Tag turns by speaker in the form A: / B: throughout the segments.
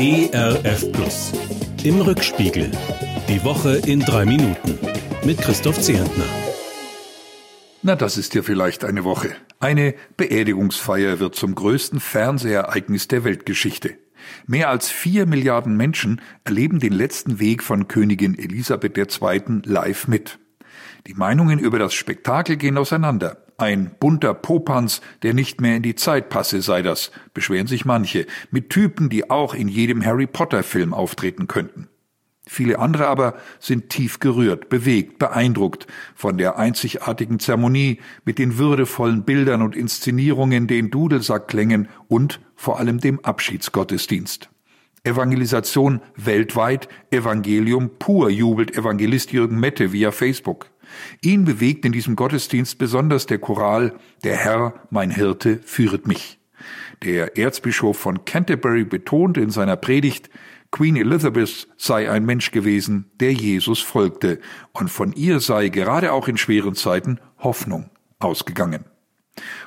A: ERF Plus. Im Rückspiegel. Die Woche in drei Minuten. Mit Christoph Zehentner.
B: Na, das ist ja vielleicht eine Woche. Eine Beerdigungsfeier wird zum größten Fernsehereignis der Weltgeschichte. Mehr als vier Milliarden Menschen erleben den letzten Weg von Königin Elisabeth II. live mit. Die Meinungen über das Spektakel gehen auseinander. Ein bunter Popanz, der nicht mehr in die Zeit passe, sei das, beschweren sich manche, mit Typen, die auch in jedem Harry Potter Film auftreten könnten. Viele andere aber sind tief gerührt, bewegt, beeindruckt von der einzigartigen Zeremonie mit den würdevollen Bildern und Inszenierungen, den Dudelsackklängen und vor allem dem Abschiedsgottesdienst. Evangelisation weltweit, Evangelium pur, jubelt Evangelist Jürgen Mette via Facebook. Ihn bewegt in diesem Gottesdienst besonders der Choral Der Herr, mein Hirte, führet mich. Der Erzbischof von Canterbury betonte in seiner Predigt, Queen Elizabeth sei ein Mensch gewesen, der Jesus folgte, und von ihr sei gerade auch in schweren Zeiten Hoffnung ausgegangen.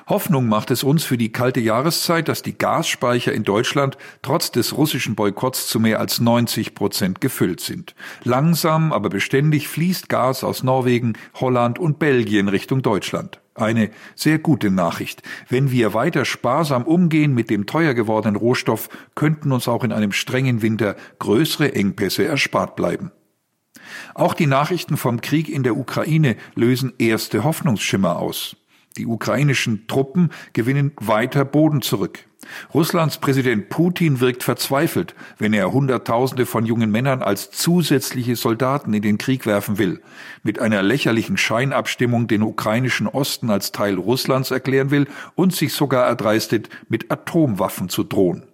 B: Hoffnung macht es uns für die kalte Jahreszeit, dass die Gasspeicher in Deutschland trotz des russischen Boykotts zu mehr als 90 Prozent gefüllt sind. Langsam, aber beständig fließt Gas aus Norwegen, Holland und Belgien Richtung Deutschland. Eine sehr gute Nachricht. Wenn wir weiter sparsam umgehen mit dem teuer gewordenen Rohstoff, könnten uns auch in einem strengen Winter größere Engpässe erspart bleiben. Auch die Nachrichten vom Krieg in der Ukraine lösen erste Hoffnungsschimmer aus. Die ukrainischen Truppen gewinnen weiter Boden zurück. Russlands Präsident Putin wirkt verzweifelt, wenn er Hunderttausende von jungen Männern als zusätzliche Soldaten in den Krieg werfen will, mit einer lächerlichen Scheinabstimmung den ukrainischen Osten als Teil Russlands erklären will und sich sogar erdreistet, mit Atomwaffen zu drohen.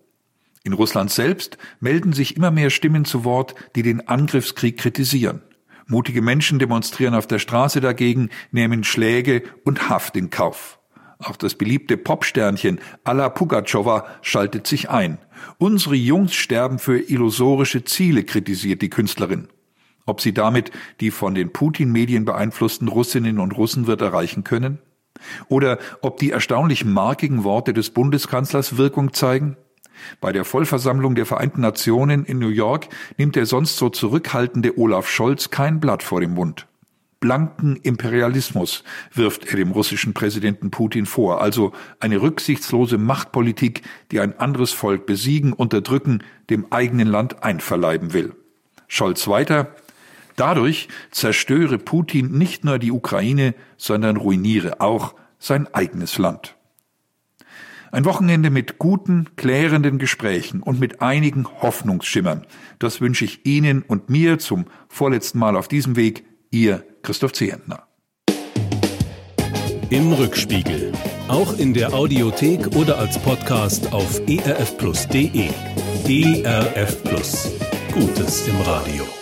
B: In Russland selbst melden sich immer mehr Stimmen zu Wort, die den Angriffskrieg kritisieren. Mutige Menschen demonstrieren auf der Straße dagegen, nehmen Schläge und Haft in Kauf. Auch das beliebte Popsternchen Alla Pugatschowa schaltet sich ein. Unsere Jungs sterben für illusorische Ziele, kritisiert die Künstlerin. Ob sie damit die von den Putin-Medien beeinflussten Russinnen und Russen wird erreichen können? Oder ob die erstaunlich markigen Worte des Bundeskanzlers Wirkung zeigen? Bei der Vollversammlung der Vereinten Nationen in New York nimmt der sonst so zurückhaltende Olaf Scholz kein Blatt vor den Mund. Blanken Imperialismus wirft er dem russischen Präsidenten Putin vor, also eine rücksichtslose Machtpolitik, die ein anderes Volk besiegen, unterdrücken, dem eigenen Land einverleiben will. Scholz weiter, Dadurch zerstöre Putin nicht nur die Ukraine, sondern ruiniere auch sein eigenes Land. Ein Wochenende mit guten, klärenden Gesprächen und mit einigen Hoffnungsschimmern. Das wünsche ich Ihnen und mir zum vorletzten Mal auf diesem Weg. Ihr Christoph Zehentner.
A: Im Rückspiegel. Auch in der Audiothek oder als Podcast auf erfplus.de. ERF Plus. Gutes im Radio.